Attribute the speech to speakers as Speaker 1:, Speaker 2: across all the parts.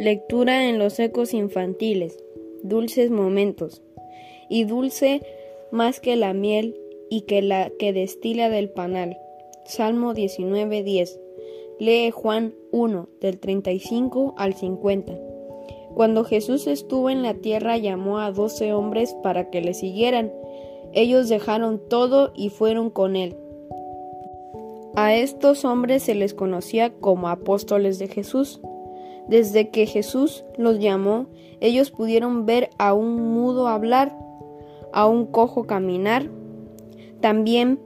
Speaker 1: Lectura en los ecos infantiles. Dulces momentos. Y dulce más que la miel y que la que destila del panal. Salmo 19:10. Lee Juan 1 del 35 al 50. Cuando Jesús estuvo en la tierra llamó a doce hombres para que le siguieran. Ellos dejaron todo y fueron con él. A estos hombres se les conocía como apóstoles de Jesús. Desde que Jesús los llamó, ellos pudieron ver a un mudo hablar, a un cojo caminar, también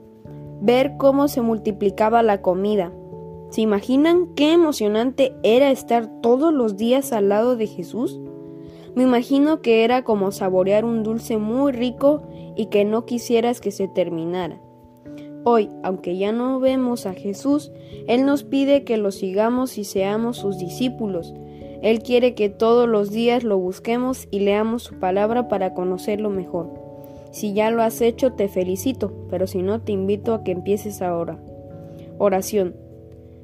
Speaker 1: ver cómo se multiplicaba la comida. ¿Se imaginan qué emocionante era estar todos los días al lado de Jesús? Me imagino que era como saborear un dulce muy rico y que no quisieras que se terminara. Hoy, aunque ya no vemos a Jesús, Él nos pide que lo sigamos y seamos sus discípulos. Él quiere que todos los días lo busquemos y leamos su palabra para conocerlo mejor. Si ya lo has hecho, te felicito, pero si no, te invito a que empieces ahora. Oración.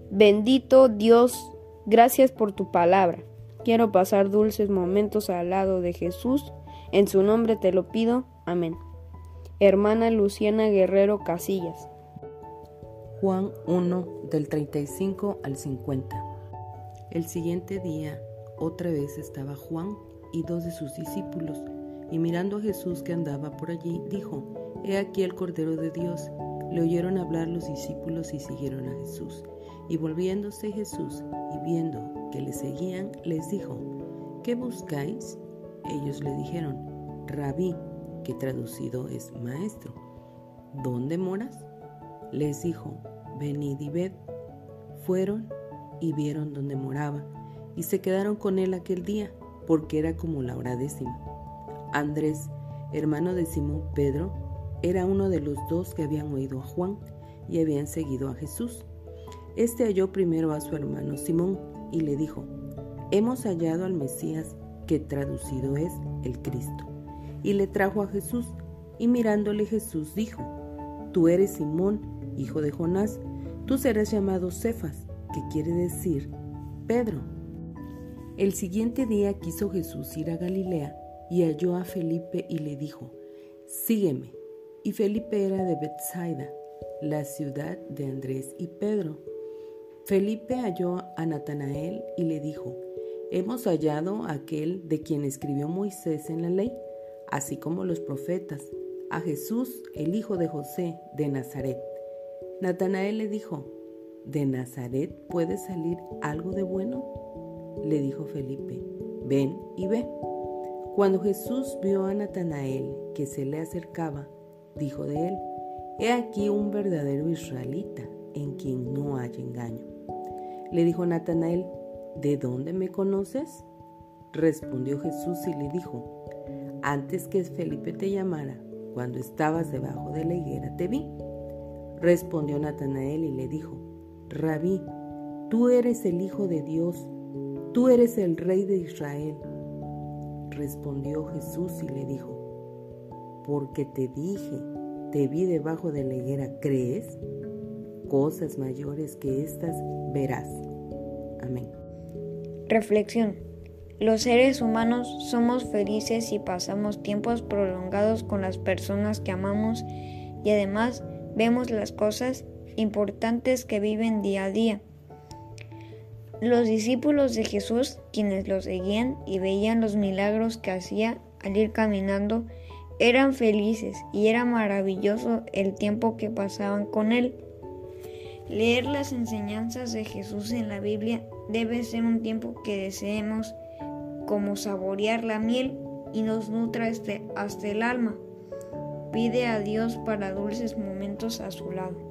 Speaker 1: Bendito Dios, gracias por tu palabra. Quiero pasar dulces momentos al lado de Jesús. En su nombre te lo pido. Amén. Hermana Luciana Guerrero Casillas.
Speaker 2: Juan 1 del 35 al 50. El siguiente día otra vez estaba Juan y dos de sus discípulos, y mirando a Jesús que andaba por allí, dijo, He aquí el Cordero de Dios. Le oyeron hablar los discípulos y siguieron a Jesús. Y volviéndose Jesús y viendo que le seguían, les dijo, ¿qué buscáis? Ellos le dijeron, Rabí, que traducido es maestro. ¿Dónde moras? Les dijo, venid y ved. Fueron y vieron dónde moraba, y se quedaron con él aquel día, porque era como la hora décima. Andrés, hermano de Simón Pedro, era uno de los dos que habían oído a Juan y habían seguido a Jesús. Este halló primero a su hermano Simón y le dijo, Hemos hallado al Mesías, que traducido es el Cristo. Y le trajo a Jesús, y mirándole Jesús dijo, Tú eres Simón, hijo de Jonás, tú serás llamado Cefas, que quiere decir Pedro. El siguiente día quiso Jesús ir a Galilea y halló a Felipe y le dijo, Sígueme. Y Felipe era de Bethsaida, la ciudad de Andrés y Pedro. Felipe halló a Natanael y le dijo, Hemos hallado a aquel de quien escribió Moisés en la ley, así como los profetas, a Jesús, el hijo de José, de Nazaret. Natanael le dijo, ¿de Nazaret puede salir algo de bueno? Le dijo Felipe, ven y ve. Cuando Jesús vio a Natanael que se le acercaba, dijo de él, He aquí un verdadero israelita en quien no hay engaño. Le dijo Natanael, ¿de dónde me conoces? Respondió Jesús y le dijo, antes que Felipe te llamara, cuando estabas debajo de la higuera, te vi. Respondió Natanael y le dijo, Rabí, tú eres el Hijo de Dios, tú eres el Rey de Israel. Respondió Jesús y le dijo, porque te dije, te vi debajo de la higuera, ¿crees? Cosas mayores que estas verás. Amén.
Speaker 1: Reflexión. Los seres humanos somos felices y pasamos tiempos prolongados con las personas que amamos y además vemos las cosas importantes que viven día a día. Los discípulos de Jesús, quienes lo seguían y veían los milagros que hacía al ir caminando, eran felices y era maravilloso el tiempo que pasaban con él. Leer las enseñanzas de Jesús en la Biblia debe ser un tiempo que deseemos como saborear la miel y nos nutra hasta el alma. Pide a Dios para dulces momentos a su lado.